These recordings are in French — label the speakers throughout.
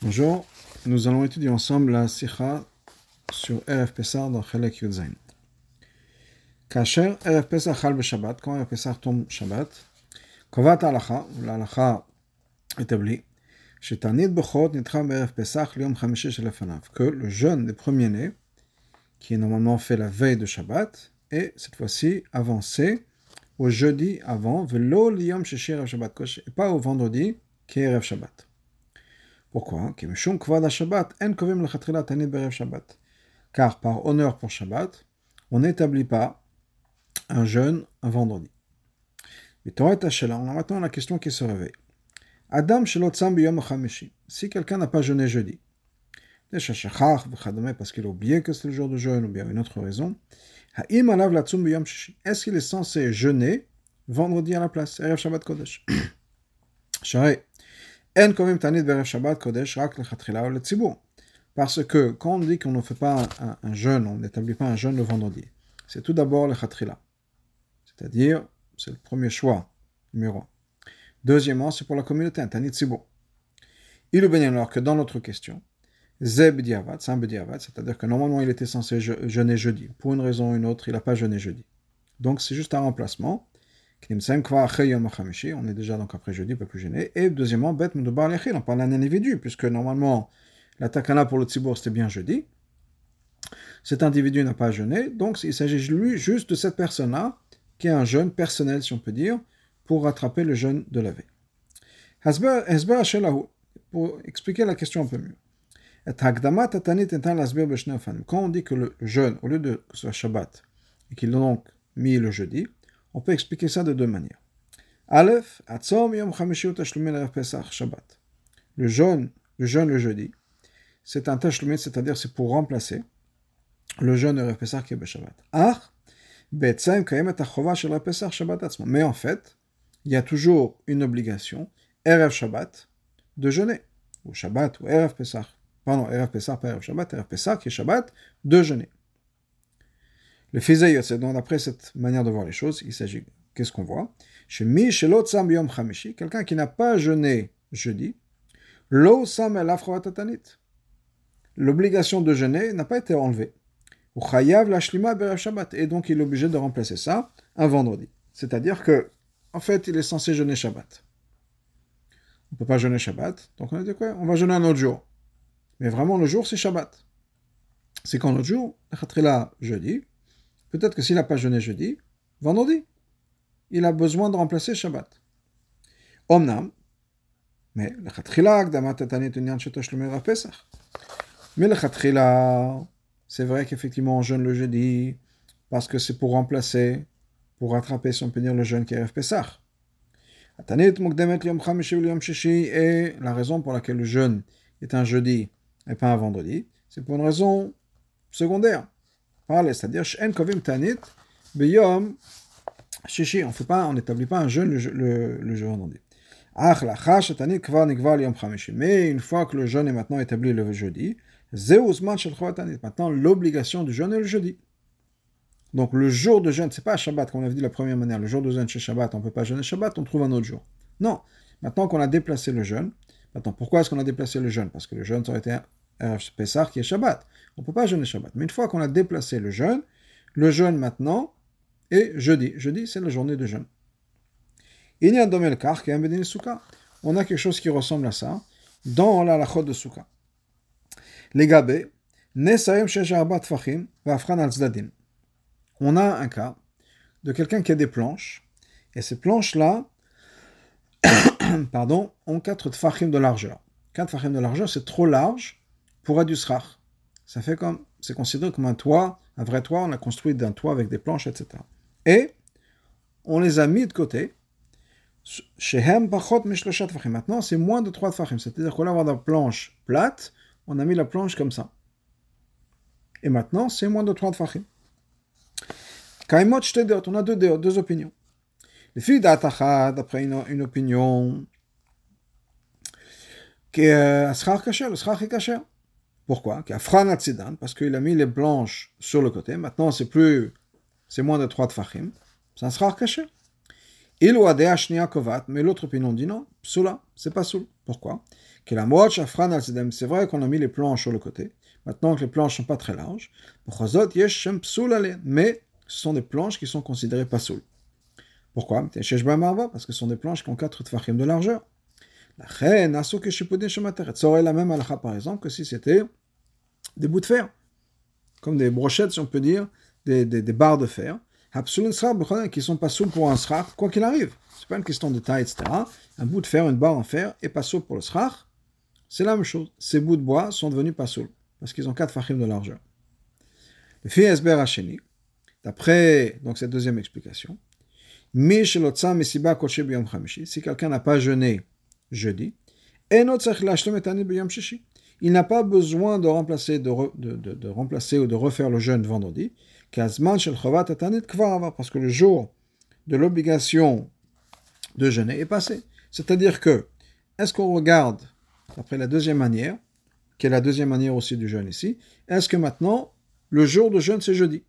Speaker 1: Bonjour, nous allons étudier ensemble la Sikha sur RF Pessar dans Chelek Yudzain. Kacher RF Pessar Chal Shabbat, quand RF Pessar tombe Shabbat, Kovat Alacha, l'Alacha établie, Shetanit Bechot Nitra RF Pessar Liom Chamishi Shelefanav, que le jeûne des premiers-nés, qui est normalement fait la veille de Shabbat, est cette fois-ci avancé au jeudi avant, Velo Liom Sheshi Shabbat, et pas au vendredi qui est Shabbat. Pourquoi? Car par honneur pour Shabbat, on n'établit pas un jeûne un vendredi. Mais on a maintenant la question qui se réveille. Adam Si quelqu'un n'a pas jeûné jeudi, parce qu'il a oublié que c'est le jour de jeûne ou bien une autre raison, est-ce qu'il est censé jeûner vendredi à la place? Shabbat Kodesh parce que quand on dit qu'on ne fait pas un, jeûne, on n'établit pas un jeûne le vendredi, c'est tout d'abord le khatrila. C'est-à-dire, c'est le premier choix, numéro un. Deuxièmement, c'est pour la communauté, un tanit tzibur. Il est bien alors que dans notre question, zeb c'est un c'est-à-dire que normalement il était censé jeûner jeudi. Pour une raison ou une autre, il n'a pas jeûné jeudi. Donc c'est juste un remplacement on est déjà donc après jeudi, pas plus gêné. Et deuxièmement, bête on parle d'un individu, puisque normalement, la takana pour le tzibour c'était bien jeudi. Cet individu n'a pas jeûné, donc il s'agit lui juste de cette personne-là, qui est un jeûne personnel, si on peut dire, pour rattraper le jeûne de la veille. Pour expliquer la question un peu mieux. Quand on dit que le jeûne, au lieu de que ce soit Shabbat, et qu'il l'a donc mis le jeudi, on peut expliquer ça de deux manières. Aleph, Yom Shabbat. Le jeûne, le jeûne le jeudi, c'est un tashlumin, c'est-à-dire c'est pour remplacer le jeûne de Pesach qui est Shabbat. Ach, Shabbat Mais en fait, il y a toujours une obligation, Erev Shabbat, de jeûner. Ou Shabbat, ou Erev Pesach. Pardon, Erev Pesach, pas Erev Shabbat, Erev Pesach qui est Shabbat, de jeûner. Le Fizay donc d'après cette manière de voir les choses, il s'agit, qu'est-ce qu'on voit? Chez Mi, chez Yom quelqu'un qui n'a pas jeûné jeudi, L'obligation de jeûner n'a pas été enlevée. Ou Chayav la Shlima Shabbat. Et donc il est obligé de remplacer ça un vendredi. C'est-à-dire que, en fait, il est censé jeûner Shabbat. On ne peut pas jeûner Shabbat, donc on a dit quoi? On va jeûner un autre jour. Mais vraiment, le jour, c'est Shabbat. C'est quand l'autre jour, là jeudi, Peut-être que s'il n'a pas jeûné jeudi, vendredi, il a besoin de remplacer Shabbat. Omnam, mais le Mais le c'est vrai qu'effectivement on jeûne le jeudi parce que c'est pour remplacer, pour rattraper, si on le jeûne qui est Pesach. Et la raison pour laquelle le jeûne est un jeudi et pas un vendredi, c'est pour une raison secondaire c'est-à-dire tanit shishi. On fait pas, on n'établit pas un jeûne le, le, jour vendredi. Mais une fois que le jeûne est maintenant établi le jeudi, maintenant l'obligation du jeûne est le jeudi. Donc le jour de jeûne, c'est pas Shabbat, comme on avait dit la première manière, le jour de jeûne chez Shabbat, on ne peut pas jeûner Shabbat, on trouve un autre jour. Non, maintenant qu'on a déplacé le jeûne, maintenant pourquoi est-ce qu'on a déplacé le jeûne? Parce que le jeûne ça aurait été Pessah qui est Shabbat. On ne peut pas jeûner Shabbat. Mais une fois qu'on a déplacé le jeûne, le jeûne maintenant est jeudi. Jeudi, c'est la journée de jeûne. Il y a un car qui est un. On a quelque chose qui ressemble à ça dans la lachot de Souka. Les gabés, on a un cas de quelqu'un qui a des planches, et ces planches-là, pardon, ont 4 tfachim de largeur. 4 tfachim de largeur, c'est trop large pour du srach. Ça fait comme, c'est considéré comme un toit, un vrai toit, on a construit d'un toit avec des planches, etc. Et on les a mis de côté. Maintenant, c'est moins de 3 tfachim. C'est-à-dire qu'on va avoir la planche plate, on a mis la planche comme ça. Et maintenant, c'est moins de 3 tfachim. Kaimot on a deux, deux opinions. Les filles d'Atacha, d'après une, une, opinion, que le schach le schach est caché. Pourquoi? Parce qu'il a mis les blanches sur le côté. Maintenant, c'est plus, c'est moins de 3 tfachim. Ça sera caché. Il ou kovat, mais l'autre opinion dit non, psula, c'est pas soul. Pourquoi? C'est vrai qu'on a mis les planches sur le côté. Maintenant que les planches sont pas très larges, mais ce sont des planches qui sont considérées pas soul. Pourquoi? Parce que ce sont des planches qui ont 4 tfachim de largeur. Ça aurait la même halakha par exemple que si c'était des bouts de fer, comme des brochettes, si on peut dire, des, des, barres de fer, qui sont pas souples pour un srach, quoi qu'il arrive. C'est pas une question de taille, etc. Un bout de fer, une barre en fer, est pas souple pour le srach, c'est la même chose. Ces bouts de bois sont devenus pas souples, parce qu'ils ont 4 fachim de largeur. Le fi esber hacheni, d'après donc cette deuxième explication, si quelqu'un n'a pas jeûné jeudi, il n'a pas besoin de remplacer, de, de, remplacer ou de refaire le jeûne vendredi, parce que le jour de l'obligation de jeûner est passé. C'est-à-dire que, est-ce qu'on regarde, après la deuxième manière, qui est la deuxième manière aussi du jeûne ici, est-ce que maintenant, le jour de jeûne, c'est jeudi?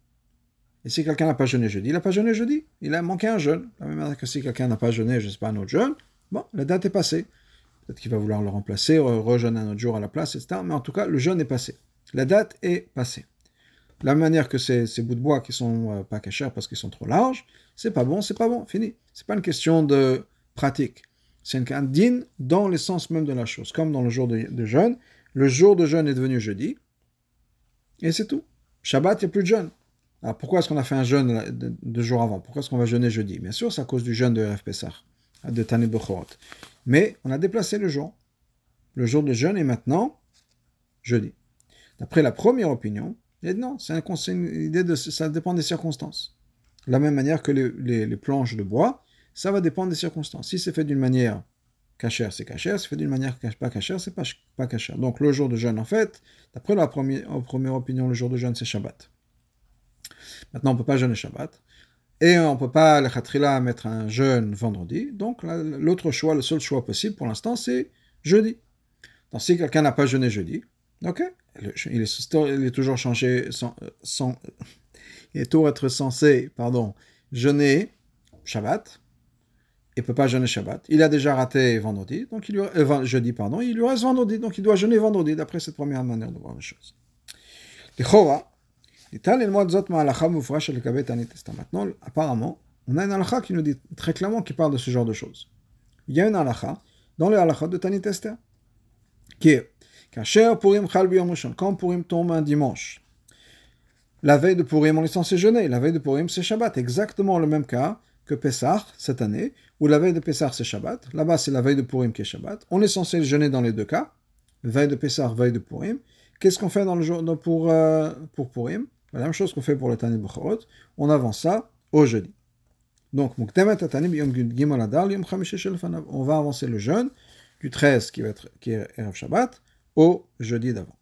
Speaker 1: Et si quelqu'un n'a pas jeûné jeudi, il n'a pas jeûné jeudi, il a manqué un jeûne. La même manière que si quelqu'un n'a pas jeûné, je ne sais pas, un autre jeûne, bon, la date est passée. Peut-être qu'il va vouloir le remplacer, rejeûner un autre jour à la place, etc. Mais en tout cas, le jeûne est passé. La date est passée. La manière que ces, ces bouts de bois qui sont euh, pas cachés parce qu'ils sont trop larges, c'est pas bon, c'est pas bon, fini. C'est pas une question de pratique. C'est un din dans l'essence même de la chose. Comme dans le jour de, jeûne, le jour de jeûne est devenu jeudi, et c'est tout. Shabbat, il n'y a plus de jeûne. Alors pourquoi est-ce qu'on a fait un jeûne deux jours avant? Pourquoi est-ce qu'on va jeûner jeudi? Bien sûr, c'est à cause du jeûne de RF Pessah, de Tani Bechorot. Mais on a déplacé le jour. Le jour de jeûne est maintenant jeudi. D'après la première opinion, et non, c'est une idée de ça dépend des circonstances. De la même manière que les, les, planches de bois, ça va dépendre des circonstances. Si c'est fait d'une manière cachère, c'est cachère. Si c'est fait d'une manière pas cachère, c'est pas, pas cachère. Donc le jour de jeûne, en fait, d'après la première, première opinion, le jour de jeûne, c'est Shabbat. Maintenant, on ne peut pas jeûner Shabbat. Et on ne peut pas, le khatrila, mettre un jeûne vendredi. Donc l'autre choix, le seul choix possible pour l'instant, c'est jeudi. Donc si quelqu'un n'a pas jeûné jeudi, ok, il est, toujours changé, sans, il est toujours censé, pardon, jeûner Shabbat, il peut pas jeûner Shabbat. Il a déjà raté vendredi, donc il lui, euh, jeudi, pardon, il lui reste vendredi, donc il doit jeûner vendredi, d'après cette première manière de voir les choses. Maintenant, apparemment, on a une halakha qui nous dit très clairement, qui parle de ce genre de choses. Il y a une halakha dans les halakha de Tanit Esther, qui est quand Purim tombe un dimanche, la veille de Purim, on est censé jeûner. La veille de Purim, c'est Shabbat. Exactement le même cas que Pessah cette année, où la veille de Pessah, c'est Shabbat. Là-bas, c'est la veille de Purim qui est Shabbat. On est censé jeûner dans les deux cas. Veille de Pessah, veille de Purim. Qu'est-ce qu'on fait dans le jour pour, euh, pour Purim? La même chose qu'on fait pour le Tani Bukhorot. On avance ça au jeudi. Donc, on va avancer le jeûne du 13 qui va être qui est Erev Shabbat au jeudi d'avant.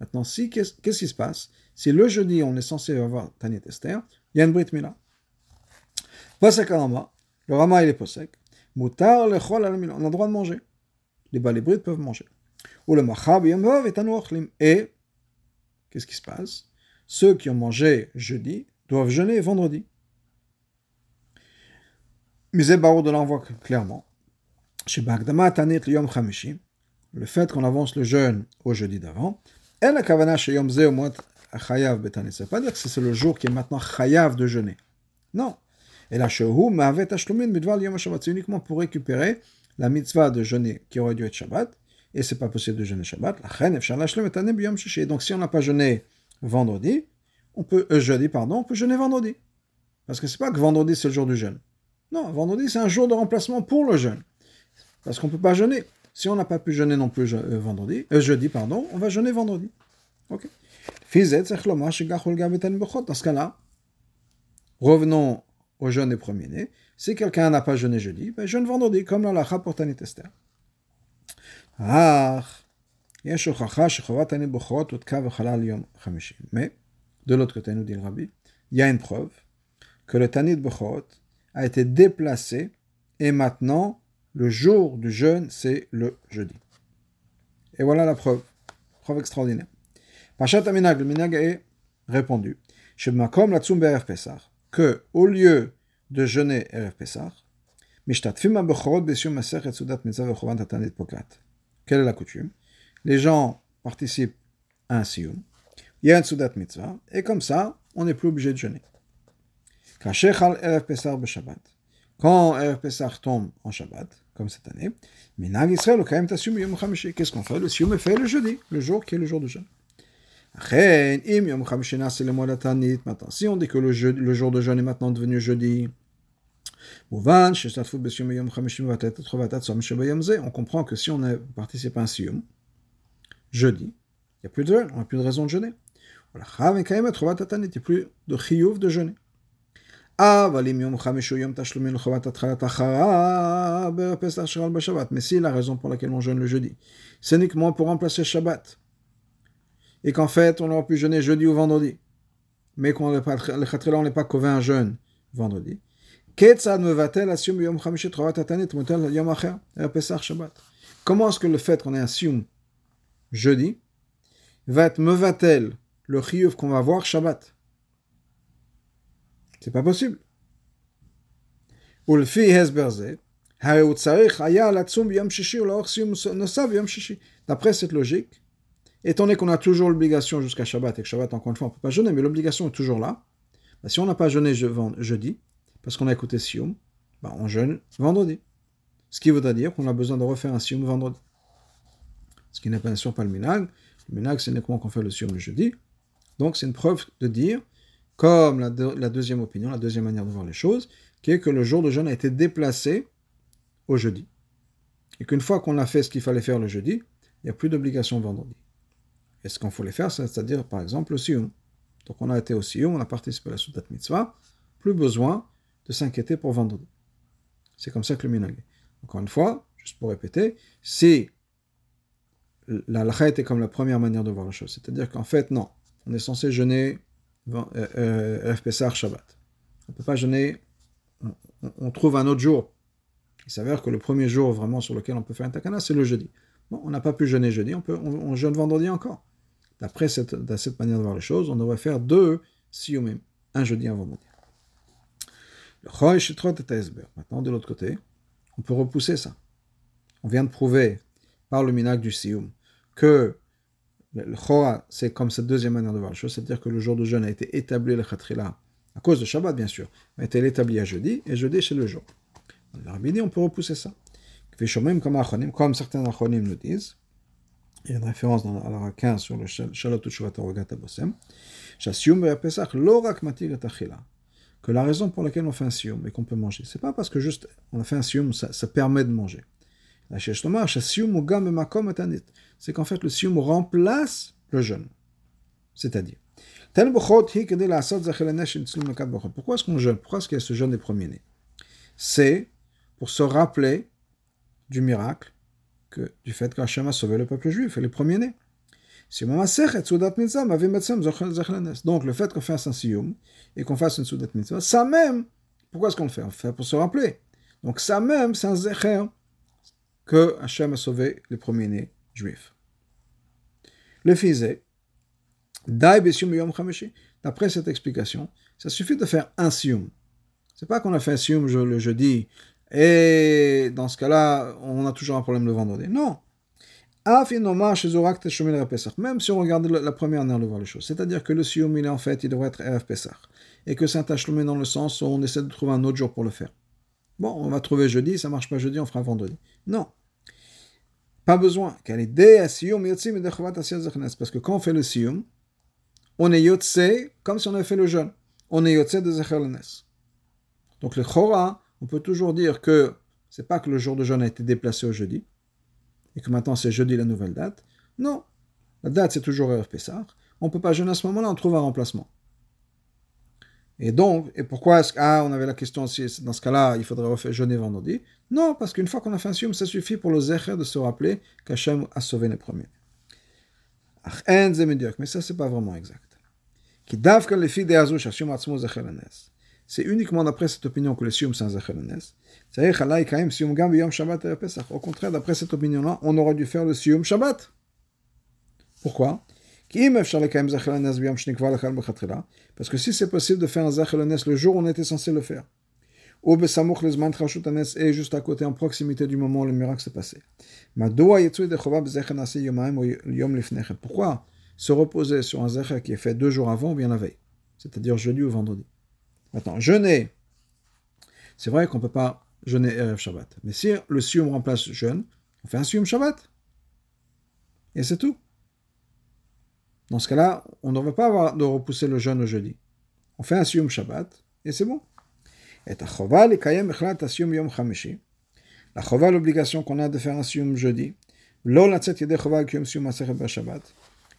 Speaker 1: Maintenant, si, qu'est-ce qui se passe? Si le jeudi, on est censé avoir Tanya Esther, il y a une Brit Mila. Le Rama il est posek. On a le droit de manger. Les Brits peuvent manger. Et Et, qu'est-ce qui se passe? Ceux qui ont mangé jeudi doivent jeûner vendredi. Misé Barou de l'envoi clairement le fait qu'on avance le jeûne au jeudi d'avant, ça ne veut pas dire que c'est le jour qui est maintenant chayav de jeûner. Non. Et là, c'est uniquement pour récupérer la mitzvah de jeûner qui aurait dû être Shabbat, et c'est pas possible de jeûner Shabbat. Donc si on n'a pas jeûné vendredi, on peut, euh, jeudi, pardon, on peut jeûner vendredi. Parce que c'est pas que vendredi c'est le jour du jeûne. Non, vendredi c'est un jour de remplacement pour le jeûne. Parce qu'on peut pas jeûner. Si on n'a pas pu jeûner non plus euh, vendredi, euh, jeudi, pardon, on va jeûner vendredi. Ok. Dans ce cas-là, revenons au jeûne des premiers-nés. Si quelqu'un n'a pas jeûné jeudi, ben jeûne vendredi, comme la lacha pour. Mais de l'autre côté, nous dit le rabbi, il y a une preuve que le Tanit Bechorot a été déplacé et maintenant le jour du jeûne, c'est le jeudi. Et voilà la preuve. Preuve extraordinaire. Pachat Aminag, le minag est répondu. Shebmakom la Pesach. que, au lieu de jeûner Pesach, quelle est la coutume? Les gens participent à un sioum, il y a un Sudat Mitzvah, et comme ça, on n'est plus obligé de jeûner. Quand Erev Pesach tombe en Shabbat, comme cette année, qu'est-ce qu'on fait? Le sioum est fait le jeudi, le jour qui est le jour de jeûne. Si on dit que le, jour de jeûne est maintenant devenu jeudi, on comprend que si on a à un sioum, jeudi, il n'y a plus de on n'a plus de raison de jeûner. Il n'y a plus de chiyuv de jeûner. Mais si la raison pour laquelle on jeûne le jeudi, c'est uniquement pour remplacer Shabbat, et qu'en fait on aurait pu jeûner jeudi ou vendredi, mais qu'on le on n'est pas qu'au un jeûne vendredi, Comment est-ce que le fait qu'on ait sium jeudi va être mevatel le chiyuv qu'on va voir Shabbat? C'est pas possible. D'après cette logique, étant donné qu'on a toujours l'obligation jusqu'à Shabbat, et que Shabbat, encore une fois, on ne peut pas jeûner, mais l'obligation est toujours là, bah, si on n'a pas jeûné jeudi, parce qu'on a écouté Sioum, bah, on jeûne vendredi. Ce qui voudrait dire qu'on a besoin de refaire un Sioum vendredi. Ce qui n'est bien sûr pas le minag. Le minag, c'est uniquement qu'on fait le Sioum le jeudi. Donc c'est une preuve de dire, comme la, deuxième opinion, la deuxième manière de voir les choses, qui est que le jour de jeûne a été déplacé au jeudi. Et qu'une fois qu'on a fait ce qu'il fallait faire le jeudi, il n'y a plus d'obligation vendredi. Et ce qu'on voulait faire, c'est-à-dire par exemple le Sioum. Donc on a été au Sioum, on a participé à la Soudat Mitzvah, plus besoin de s'inquiéter pour vendredi. C'est comme ça que le minag Encore une fois, juste pour répéter, si la lacha était comme la première manière de voir la chose, c'est-à-dire qu'en fait, non, on est censé jeûner euh, euh, Shabbat. On ne peut pas jeûner, on, trouve un autre jour. Il s'avère que le premier jour vraiment sur lequel on peut faire un takana, c'est le jeudi. Bon, on n'a pas pu jeûner jeudi, on, peut, on, jeûne vendredi encore. D'après cette, manière de voir les choses, on devrait faire deux même un jeudi un vendredi. Maintenant, de l'autre côté, on peut repousser ça. On vient de prouver par le minag du Sioum que le Choa, c'est comme cette deuxième manière de voir la chose, c'est-à-dire que le jour de jeûne a été établi le Khatrila, à cause de Shabbat bien sûr, mais a été établi à jeudi, et jeudi c'est le jour. Dans on peut repousser ça. Comme certains Achonim nous disent, il y a une référence dans la 15 sur le Shalot Rogat Abosem, Shasium Pesach, Lorak Matir et que la raison pour laquelle on fait un sioum et qu'on peut manger, c'est pas parce que juste on a fait un sioum, ça, permet de manger. C'est qu'en fait le sioum remplace le jeûne. C'est-à-dire, pourquoi est-ce qu'on jeûne? Pourquoi est-ce qu'il y a ce jeûne des premiers-nés? C'est pour se rappeler du miracle que, du fait qu'Hachem a sauvé le peuple juif et les premiers-nés. Donc le fait qu'on fasse un siyum et qu'on fasse une soudat mitzvah, ça même, pourquoi est-ce qu'on le fait? On le fait pour se rappeler. Donc ça même, c'est un zecher que Hachem a sauvé les premiers-nés juifs. Le fizé, d'après cette explication, ça suffit de faire un siyum. C'est pas qu'on a fait un siyum le jeudi et dans ce cas-là, on a toujours un problème le vendredi. Non. Même si on regarde la première manière de voir les choses, c'est-à-dire que le Sioum, il est en fait, il devrait être RF Pesach, et que c'est un dans le sens où on essaie de trouver un autre jour pour le faire. Bon, on va trouver jeudi, ça marche pas jeudi, on fera vendredi. Non. Pas besoin. Parce que quand on fait le Sioum, on est yotse comme si on avait fait le jeûne. On est yotse de Zecher Donc le Chora, on peut toujours dire que c'est pas que le jour de jeûne a été déplacé au jeudi, et que maintenant c'est jeudi la nouvelle date. Non, la date c'est toujours Erev. On ne peut pas jeûner à ce moment-là, on trouve un remplacement. Et donc, et pourquoi est-ce ah, on avait la question si dans ce cas-là, il faudrait refaire jeûner vendredi? Non, parce qu'une fois qu'on a fait un sium, ça suffit pour le zecher de se rappeler qu'Hachem a sauvé les premiers. Mais ça, c'est pas vraiment exact. C'est uniquement d'après cette opinion que le sium c'est un zecher au contraire, d'après cette opinion-là, on aurait dû faire le Siyum Shabbat. Pourquoi? Parce que si c'est possible de faire un Zachel le jour où on était censé le faire, ou et juste à côté, en proximité du moment où le miracle s'est passé. Pourquoi se reposer sur un Zachel qui est fait deux jours avant ou bien la veille? C'est-à-dire jeudi ou vendredi. Maintenant, jeûner, c'est vrai qu'on ne peut pas jeûner Erev Shabbat. Mais si le Sium remplace jeûne, on fait un Sium Shabbat. Et c'est tout. Dans ce cas-là, on ne va pas avoir de repousser le jeûne au jeudi. On fait un Siyum Shabbat et c'est bon. Et la chova, l'obligation qu'on a de faire un Siyum jeudi,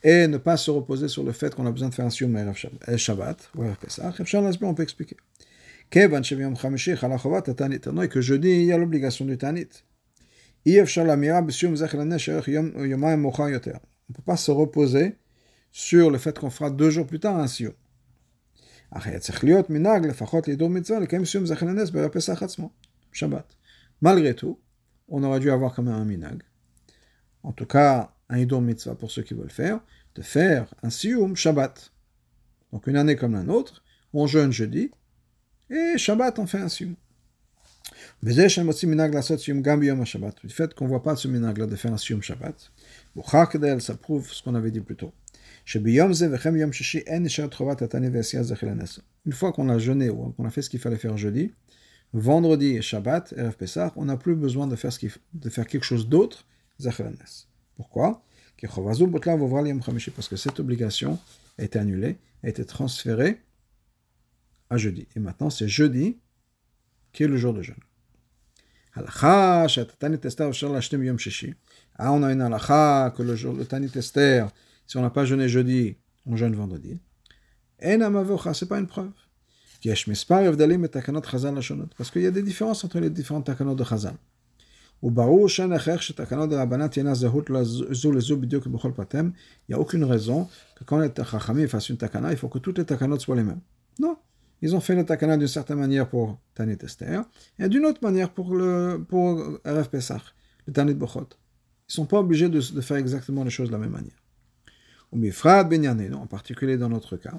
Speaker 1: et ne pas se reposer sur le fait qu'on a besoin de faire un sium Shabbat, on peut expliquer. Il y a l'obligation du Tanit. On ne peut pas se reposer sur le fait qu'on fera deux jours plus tard un sium. Malgré tout, on aurait dû avoir quand même un minag. En tout cas, un idom mitzvah pour ceux qui veulent faire, de faire un sioum Shabbat. Donc une année comme la nôtre, on jeûne jeudi, et Shabbat on fait un sioum. Du fait qu'on ne voit pas ce minag là de faire un sioum Shabbat, ça prouve ce qu'on avait dit plus tôt. Une fois qu'on a jeûné ou qu'on a fait ce qu'il fallait faire jeudi, vendredi et Shabbat, Pesach, on n'a plus besoin de faire, ce de faire quelque chose d'autre, Pourquoi? Parce que cette obligation a été annulée, a été transférée à jeudi. Et maintenant, c'est jeudi qui est le jour de jeûne. Ah, on a une halakha que le jour de Tanit Esther, si on n'a pas jeûné jeudi, on jeûne vendredi. Et ce n'est pas une preuve. Parce qu'il y a des différences entre les différentes takanot de Chazal. Il n'y a aucune raison que quand les Chachamim fassent une takana, il faut que toutes les takanot soient les mêmes. Non. Ils ont fait le takana d'une certaine manière pour Tanit Esther et d'une autre manière pour, le, pour Pesach, le Tanit Bochot. Ils ne sont pas obligés de, faire exactement les choses de la même manière en particulier dans notre cas.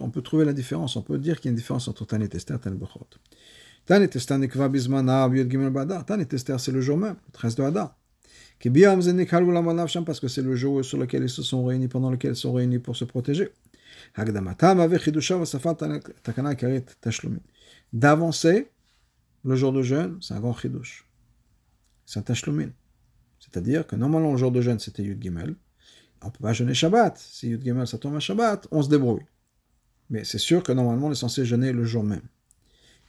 Speaker 1: On peut trouver la différence, on peut dire qu'il y a une différence entre Tanit Esther et Tanit Bechot. Tanit Esther Tanit Esther c'est le jour même, le 13 de Hadar. Parce que c'est le jour sur lequel ils se sont réunis, pendant lequel ils sont réunis pour se protéger. D'avancer le jour de jeûne, c'est un grand chidush. C'est un tashlumin. C'est-à-dire que normalement, le jour de jeûne, c'était Yud Gimel. On ne peut pas jeûner Shabbat. Si Yud Gimel, ça tombe à Shabbat, on se débrouille. Mais c'est sûr que normalement, on est censé jeûner le jour même.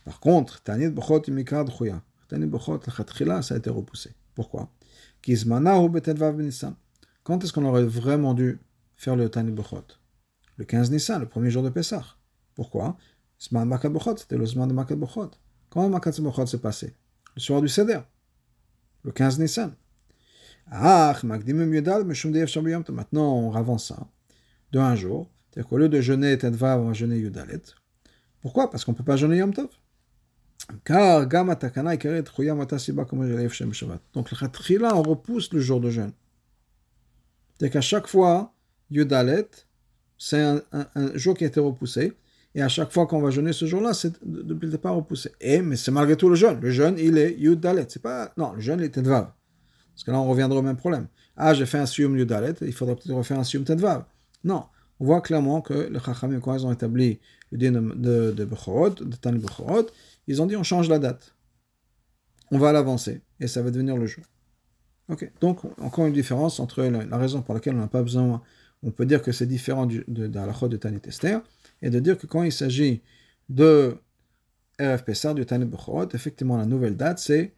Speaker 1: Par contre, Tanit Bochot Imikad Chouya. Tanit Bochot, la ça a été repoussé. Pourquoi? Quand est-ce qu'on aurait vraiment dû faire le Tanit Bochot Le 15 Nissan, le premier jour de Pessah. Pourquoi? Zman Makad Bochot, c'était le Zman de Makad Bochot. Quand Makad Bochot s'est passé? Le soir du Seder. Le 15 Nissan. Ah, maintenant on avance ça de un jour. C'est-à-dire qu'au lieu de jeûner Tedvav, on va jeûner Yudalet. Pourquoi? Parce qu'on ne peut pas jeûner Yom Tov. Car Gama Takana Ikeret Choyam Atasiba Shabbat. Donc on repousse le jour de jeûne. C'est-à-dire qu'à chaque fois, Yudalet, c'est un, jour qui a été repoussé. Et à chaque fois qu'on va jeûner ce jour-là, c'est depuis le départ repoussé. Et, mais c'est malgré tout le jeûne. Le jeûne, il est Yudalet. C'est pas, non, le jeûne, il est Tedvav. Parce que là, on reviendra au même problème. Ah, j'ai fait un Siyum Yudalet, il faudrait peut-être refaire un Siyum Tedvav. Non, on voit clairement que les Chachamim, quand ils ont établi le din de, de, Bechorot, de Tani Bechorot, ils ont dit on change la date. On va l'avancer et ça va devenir le jour. Ok, donc encore une différence entre la, raison pour laquelle on n'a pas besoin, on peut dire que c'est différent de, de, la de Tani Tester, et de dire que quand il s'agit de RF Pessar, du Tani Bechorot, effectivement la nouvelle date c'est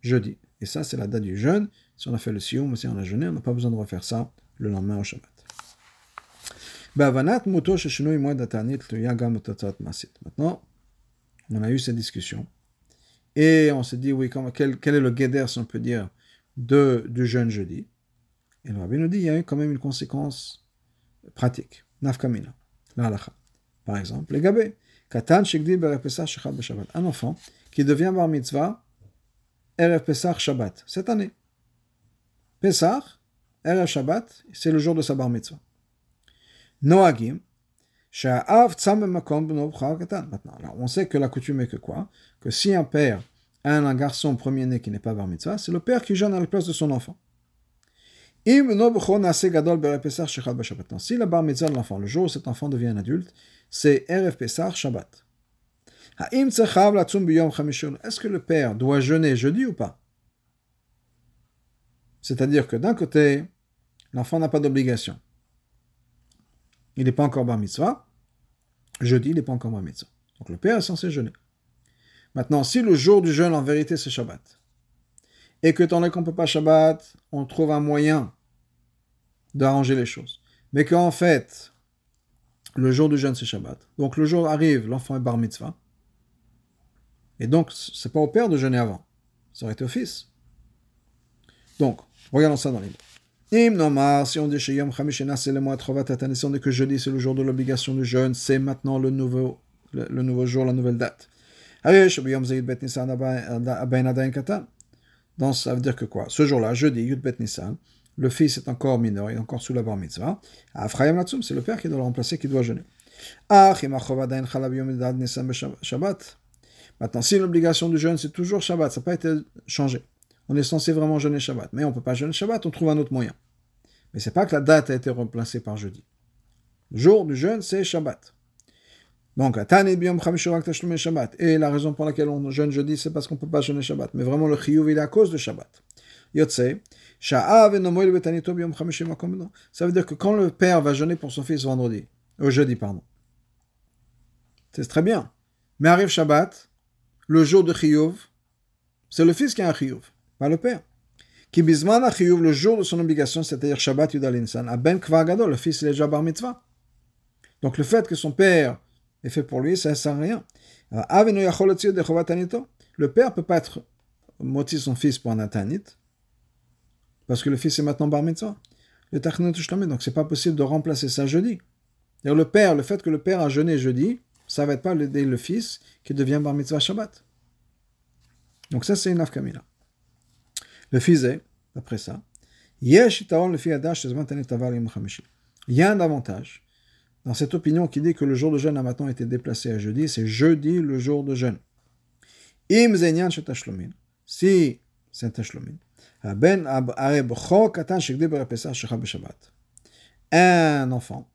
Speaker 1: jeudi. Et ça, c'est la date du jeûne. Si on a fait le sioum, si on a jeûné, on n'a pas besoin de refaire ça le lendemain au Shabbat. Maintenant, on a eu cette discussion. Et on s'est dit, oui, quel, est le guéder, si on peut dire, de, du jeûne jeudi? Et le rabbi nous dit, il y a eu quand même une conséquence pratique. Nafkamina, la Par exemple, les gabés. Un enfant qui devient bar mitzvah Erev Pesach Shabbat, cette année. Pesach, Erev Shabbat, c'est le jour de sa bar mitzvah. Noagim, On sait que la coutume est que quoi? Que si un père a un garçon premier-né qui n'est pas bar mitzvah, c'est le père qui jeûne à la place de son enfant. Si la bar mitzvah de l'enfant, le jour où cet enfant devient un adulte, c'est Erev Pesach Shabbat. Est-ce que le père doit jeûner jeudi ou pas? C'est-à-dire que d'un côté, l'enfant n'a pas d'obligation. Il n'est pas encore bar mitzvah. Jeudi, il n'est pas encore bar mitzvah. Donc le père est censé jeûner. Maintenant, si le jour du jeûne, en vérité, c'est Shabbat, et que tant qu'on ne peut pas Shabbat, on trouve un moyen d'arranger les choses, mais qu'en fait, le jour du jeûne, c'est Shabbat. Donc le jour arrive, l'enfant est bar mitzvah. Et donc, c'est pas au père de jeûner avant. Ça aurait été au fils. Donc, regardons ça dans les si on dit que jeudi c'est le jour de l'obligation de jeûne, c'est maintenant le nouveau, le, nouveau jour, la nouvelle date. Donc ça veut dire que quoi? Ce jour-là, jeudi, Yud Bet Nissan, le fils est encore mineur, il est encore sous la bar mitzvah. c'est le père qui doit le remplacer, qui doit jeûner. Maintenant, si l'obligation du jeûne, c'est toujours Shabbat, ça n'a pas été changé. On est censé vraiment jeûner Shabbat. Mais on ne peut pas jeûner Shabbat, on trouve un autre moyen. Mais c'est pas que la date a été remplacée par jeudi. Le jour du jeûne, c'est Shabbat. Donc, Shabbat. Et la raison pour laquelle on jeûne jeudi, c'est parce qu'on ne peut pas jeûner Shabbat. Mais vraiment, le chiyuv, il est à cause de Shabbat. Yotse, ça veut dire que quand le père va jeûner pour son fils vendredi, au jeudi, pardon, c'est très bien. Mais arrive Shabbat, le jour de Chiyuv, c'est le fils qui a un Chiyuv, pas le père. Qui le jour de son obligation, c'est-à-dire Shabbat Yudal Insan, a ben Gadol, le fils il est déjà bar mitzvah. Donc le fait que son père est fait pour lui, ça ne sert à rien. Le père ne peut pas être motivé son fils pour un atanit, parce que le fils est maintenant bar mitzvah. Le donc c'est pas possible de remplacer ça jeudi. Le père, le fait que le père a jeûné jeudi, ça va être pas le, le fils qui devient bar mitzvah Shabbat. Donc ça, c'est une afkamina. Le fils est, après ça, il y a un avantage dans cette opinion qui dit que le jour de jeûne a maintenant été déplacé à jeudi, c'est jeudi le jour de jeûne. Si c'est tashlomin, un enfant,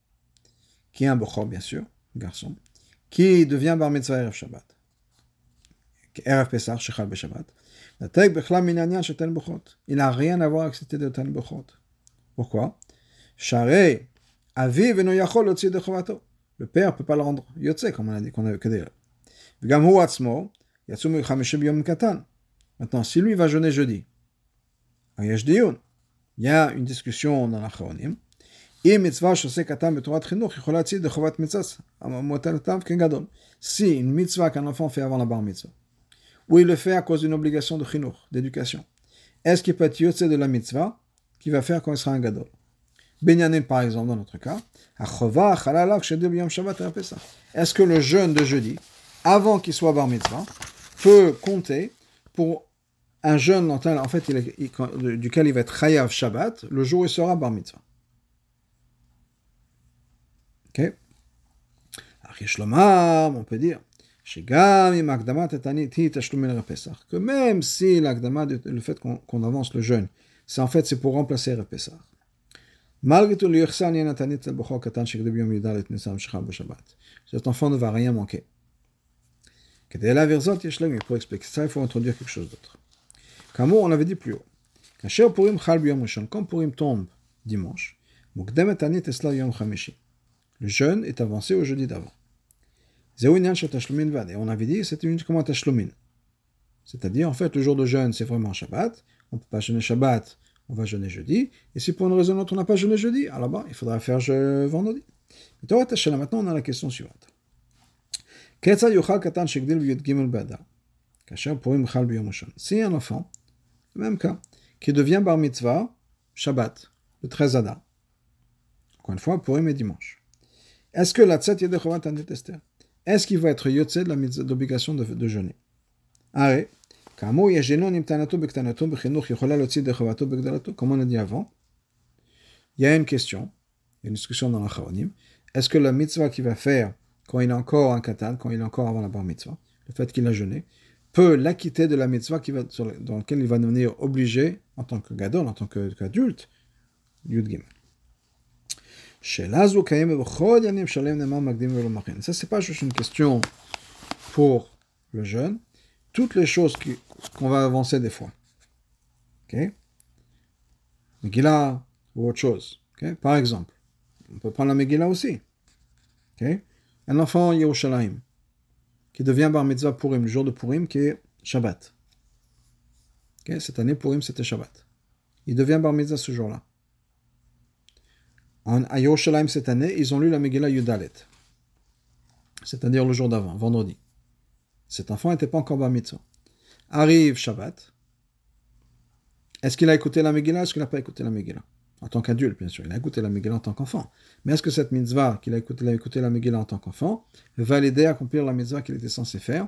Speaker 1: qui est un bochor bien sûr, garçon, qui devient bar mitzvah Erev Shabbat. Erev Pesach, Shechal Beshabbat. Il n'a rien à voir avec cette idée de Tan Bechot. Pourquoi Le père ne peut pas le rendre yotze, comme on a dit, qu'on a que dire. Maintenant, si lui va jeûner jeudi, il y a une discussion dans la Chronim. Si une mitzvah qu'un enfant fait avant la bar mitzvah, ou il le fait à cause d'une obligation de chinuch, d'éducation, est-ce qu'il peut être de la mitzvah qu'il va faire quand il sera un gadol? Benyamin, par exemple, dans notre cas, est-ce que le jeûne de jeudi, avant qu'il soit bar mitzvah, peut compter pour un jeûne en fait, duquel il va être chayav Shabbat, le jour où il sera bar mitzvah? Ok? On peut dire que même si le fait qu'on avance le jeûne, c'est en fait c'est pour remplacer le Pesach. Malgré tout, cet enfant ne va rien manquer. Pour expliquer ça, il faut introduire quelque chose d'autre. Comme on l'avait dit plus haut. Quand Purim tombe dimanche, le jeûne est avancé au jeudi d'avant. On avait dit c'était uniquement un tashlumin. C'est-à-dire, en fait, le jour de jeûne, c'est vraiment Shabbat. On ne peut pas jeûner Shabbat, on va jeûner jeudi. Et si pour une raison ou autre, on n'a pas jeûné jeudi, alors il faudra faire vendredi. Maintenant, on a la question suivante. Si un enfant, même cas, qui devient bar mitzvah, Shabbat, le 13 Adar, encore une fois, pour et dimanche. Est-ce que la tzet yedechovat tester Est-ce qu'il va être yotze de l'obligation de, de jeûner? Arrête. Comme on a dit avant, il y a une question, il y a une discussion dans l'Acharonim. Est-ce que la mitzvah qu'il va faire quand il est encore un katan, quand il est encore avant la bar mitzvah, le fait qu'il a jeûné, peut l'acquitter de la mitzvah dans laquelle il va devenir obligé en tant que gadol, en tant qu'adulte, Yud. Ça, c'est pas juste une question pour le jeûne. Toutes les choses qu'on va avancer des fois. Ok Megillah ou autre chose. Par exemple, on peut prendre la Megillah aussi. Un enfant Yerushalayim qui devient bar mitzvah Purim, le jour de Purim, qui est Shabbat. Cette année, Purim, c'était Shabbat. Il devient bar mitzvah ce jour-là. En, à cette année, ils ont lu la Megillah Yudalet. C'est-à-dire le jour d'avant, vendredi. Cet enfant n'était pas encore bar mitzvah. Arrive Shabbat. Est-ce qu'il a écouté la Megillah? Est-ce qu'il n'a pas écouté la Megillah? En tant qu'adulte, bien sûr. Il a écouté la Megillah en tant qu'enfant. Mais est-ce que cette mitzvah, qu'il a écouté, la Megillah en tant qu'enfant, va l'aider à accomplir la mitzvah qu'il était censé faire?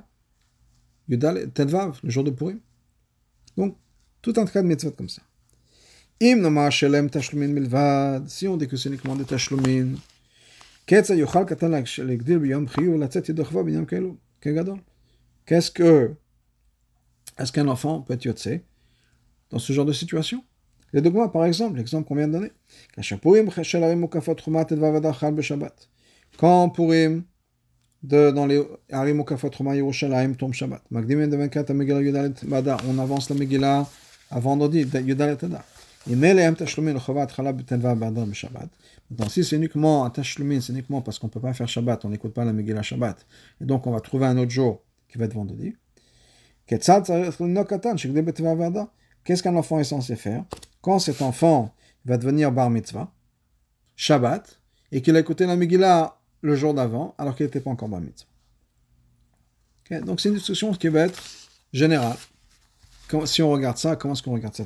Speaker 1: Yudalet, Tedvav, le jour de Purim. Donc, tout un cas de mitzvah comme ça. Si on dit tashlumin, qu'est-ce que est-ce qu'un enfant peut être dans ce genre de situation Les deux par exemple, l'exemple qu'on vient de donner. Quand Shabbat. Magdimen de 24 à Megillah. On avance la Megillah Bada. Maintenant, si c'est uniquement un tashlumin, c'est uniquement parce qu'on ne peut pas faire Shabbat, on n'écoute pas la Megillah Shabbat, et donc on va trouver un autre jour qui va être vendredi. Qu'est-ce qu'un enfant est censé faire Quand cet enfant va devenir bar mitzvah, Shabbat, et qu'il a écouté la Megillah le jour d'avant, alors qu'il n'était pas encore bar mitzvah. donc c'est une discussion qui va être générale. Si on regarde ça, comment est-ce qu'on regarde ça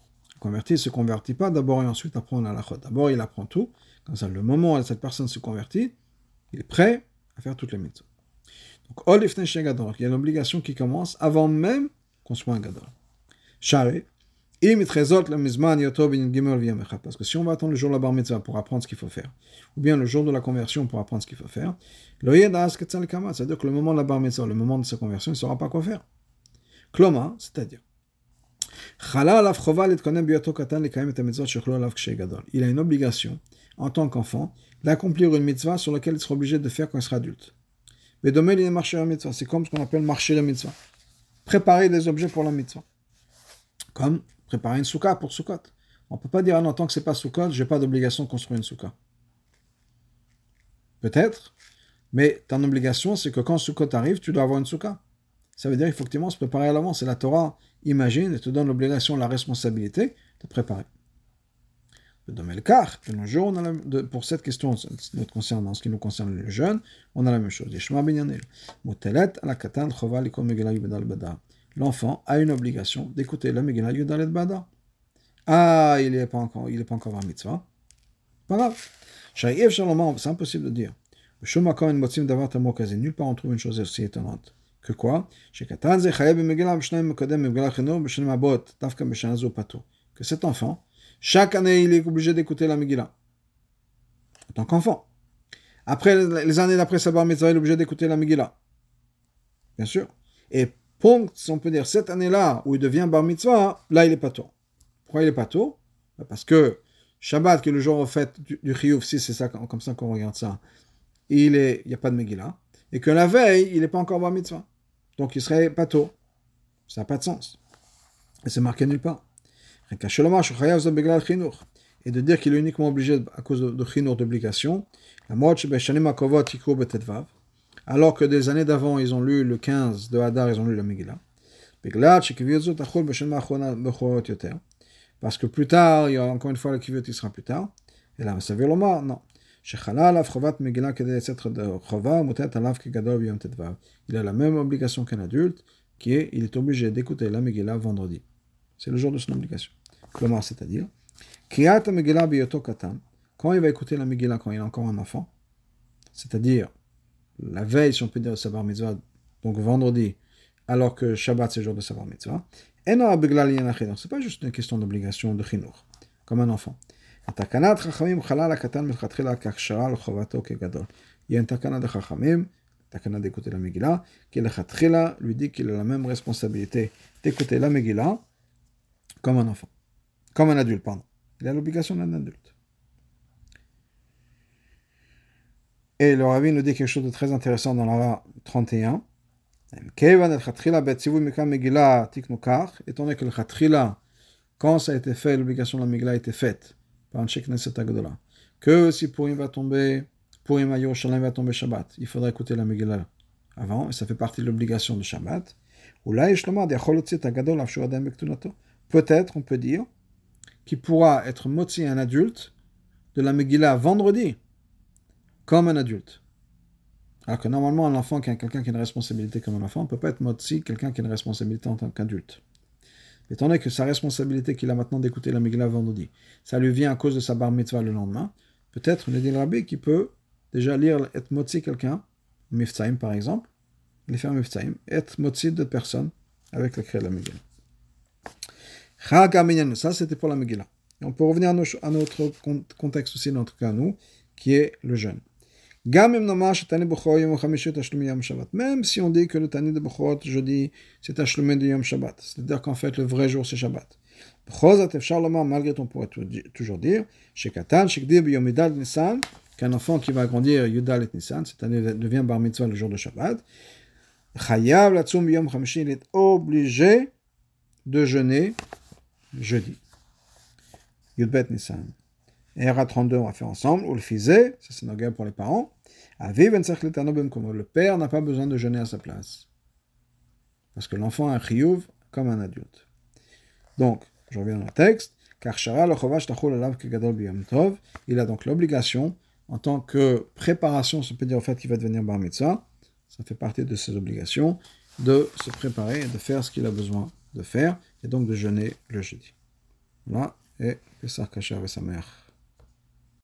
Speaker 1: converti, il se convertit pas d'abord et ensuite apprend la lachot. D'abord, il apprend tout. Comme ça, le moment où cette personne se convertit, il est prêt à faire toutes les mitzvot. Donc, il y a l'obligation qui commence avant même qu'on soit un Gadol. Share, parce que si on va attendre le jour de la bar mitzvah pour apprendre ce qu'il faut faire, ou bien le jour de la conversion pour apprendre ce qu'il faut faire, c'est-à-dire que le moment de la bar mitzvah, le moment de sa conversion, il ne saura pas quoi faire. Kloma, c'est-à-dire, il a une obligation, en tant qu'enfant, d'accomplir une mitzvah sur laquelle il sera obligé de faire quand il sera adulte. Mais demain, il est marché la mitzvah. C'est comme ce qu'on appelle marcher la mitzvah. Préparer des objets pour la mitzvah. Comme préparer une soukha pour soukot. On ne peut pas dire, ah non, tant que c'est pas soukot, j'ai pas d'obligation de construire une soukha. Peut-être, mais ton obligation, c'est que quand soukot arrive, tu dois avoir une soukha. Ça veut dire effectivement se préparer à l'avance. C'est la Torah imagine et te donne l'obligation, la responsabilité de préparer. De nos jours, pour cette question concernant ce qui nous concerne le jeune, on a la même chose. L'enfant a une obligation d'écouter la Megillah Yudalet Bada. Ah, il n'est pas encore, il est pas encore mitzvah. Pas grave. C'est impossible de dire. Nulle part on trouve une chose aussi étonnante. Que quoi? Que cet enfant, chaque année, il est obligé d'écouter la Megillah. En tant qu'enfant. Après, les années d'après sa bar mitzvah, il est obligé d'écouter la Megillah. Bien sûr. Et si on peut dire, cette année-là, où il devient bar mitzvah, là, il est pas tôt. Pourquoi il est pas tôt? Bah, Parce que Shabbat, qui est le jour au fait du, du si c'est ça, comme ça qu'on regarde ça, il n'y a pas de Megillah. Et que la veille, il n'est pas encore bar mitzvah. Donc il serait pas tôt. Ça n'a pas de sens. Et c'est marqué nulle part. Et de dire qu'il est uniquement obligé à cause de chinour d'obligation, alors que des années d'avant, ils ont lu le 15 de Hadar, ils ont lu le Megillah. Parce que plus tard, il y a encore une fois le kivyot, il sera plus tard. Et là, ça veut le Il a la même obligation qu'un adulte, qui est, il est obligé d'écouter la Megillah vendredi. C'est le jour de son obligation. Comment c'est-à-dire quand il va écouter la Megillah quand il est encore un enfant, c'est-à-dire la veille, si on peut dire, Sabar Mitzvah, donc vendredi, alors que Shabbat c'est le jour de Sabar Mitzvah, donc c'est pas juste une question d'obligation de chinour, comme un enfant. Il y a une takana de chachamim, takana d'écouter la Megillah, qui lui dit qu'il a la même responsabilité d'écouter la Megillah comme un enfant, comme un adulte, pardon. Il a l'obligation d'un adulte. Et le rabbi nous dit quelque chose de très intéressant dans la 31. Étant donné que le khatrila, quand ça a été fait, l'obligation de la Megillah a été faite par un Agdola, que si Purim va tomber, Purim va tomber Shabbat, il faudra écouter la Megillah avant, et ça fait partie de l'obligation de Shabbat. Peut-être, on peut dire, qu'il pourra être motzi un adulte de la Megillah vendredi, comme un adulte. Alors que normalement, un enfant qui a quelqu'un qui a une responsabilité comme un enfant ne peut pas être motzi quelqu'un qui a une responsabilité en tant qu'adulte. Étant donné que sa responsabilité qu'il a maintenant d'écouter la Megillah vendredi, ça lui vient à cause de sa bar mitzvah le lendemain, peut-être est dit rabbi qui peut déjà lire être motzi quelqu'un, mifzaim par exemple, les faire mifzaim, être motzi de personnes avec la créa de la Megillah. Ça, c'était pour la Megillah. Et on peut revenir à, notre contexte aussi, notre cas, nous, qui est le jeûne. Même si on dit que le Tani de Bechorot jeudi, c'est Tashlumé de Yom Shabbat. C'est-à-dire qu'en fait, le vrai jour, c'est Shabbat. Malgré tout, on pourrait toujours dire qu'un enfant qui va grandir Yudal et Nissan, année devient Bar Mitzvah le jour de Shabbat. Il est obligé de jeûner jeudi. Yudbet Nissan. Et RA32, on va faire ensemble. Ou le ça c'est nos pour les parents. Comme le père n'a pas besoin de jeûner à sa place. Parce que l'enfant a un chiyuv comme un adulte. Donc, je reviens dans le texte. Il a donc l'obligation, en tant que préparation, ça peut dire au fait qu'il va devenir bar mitzvah, ça fait partie de ses obligations, de se préparer et de faire ce qu'il a besoin de faire, et donc de jeûner le jeudi. Voilà, et Pessah Kasher et sa mère.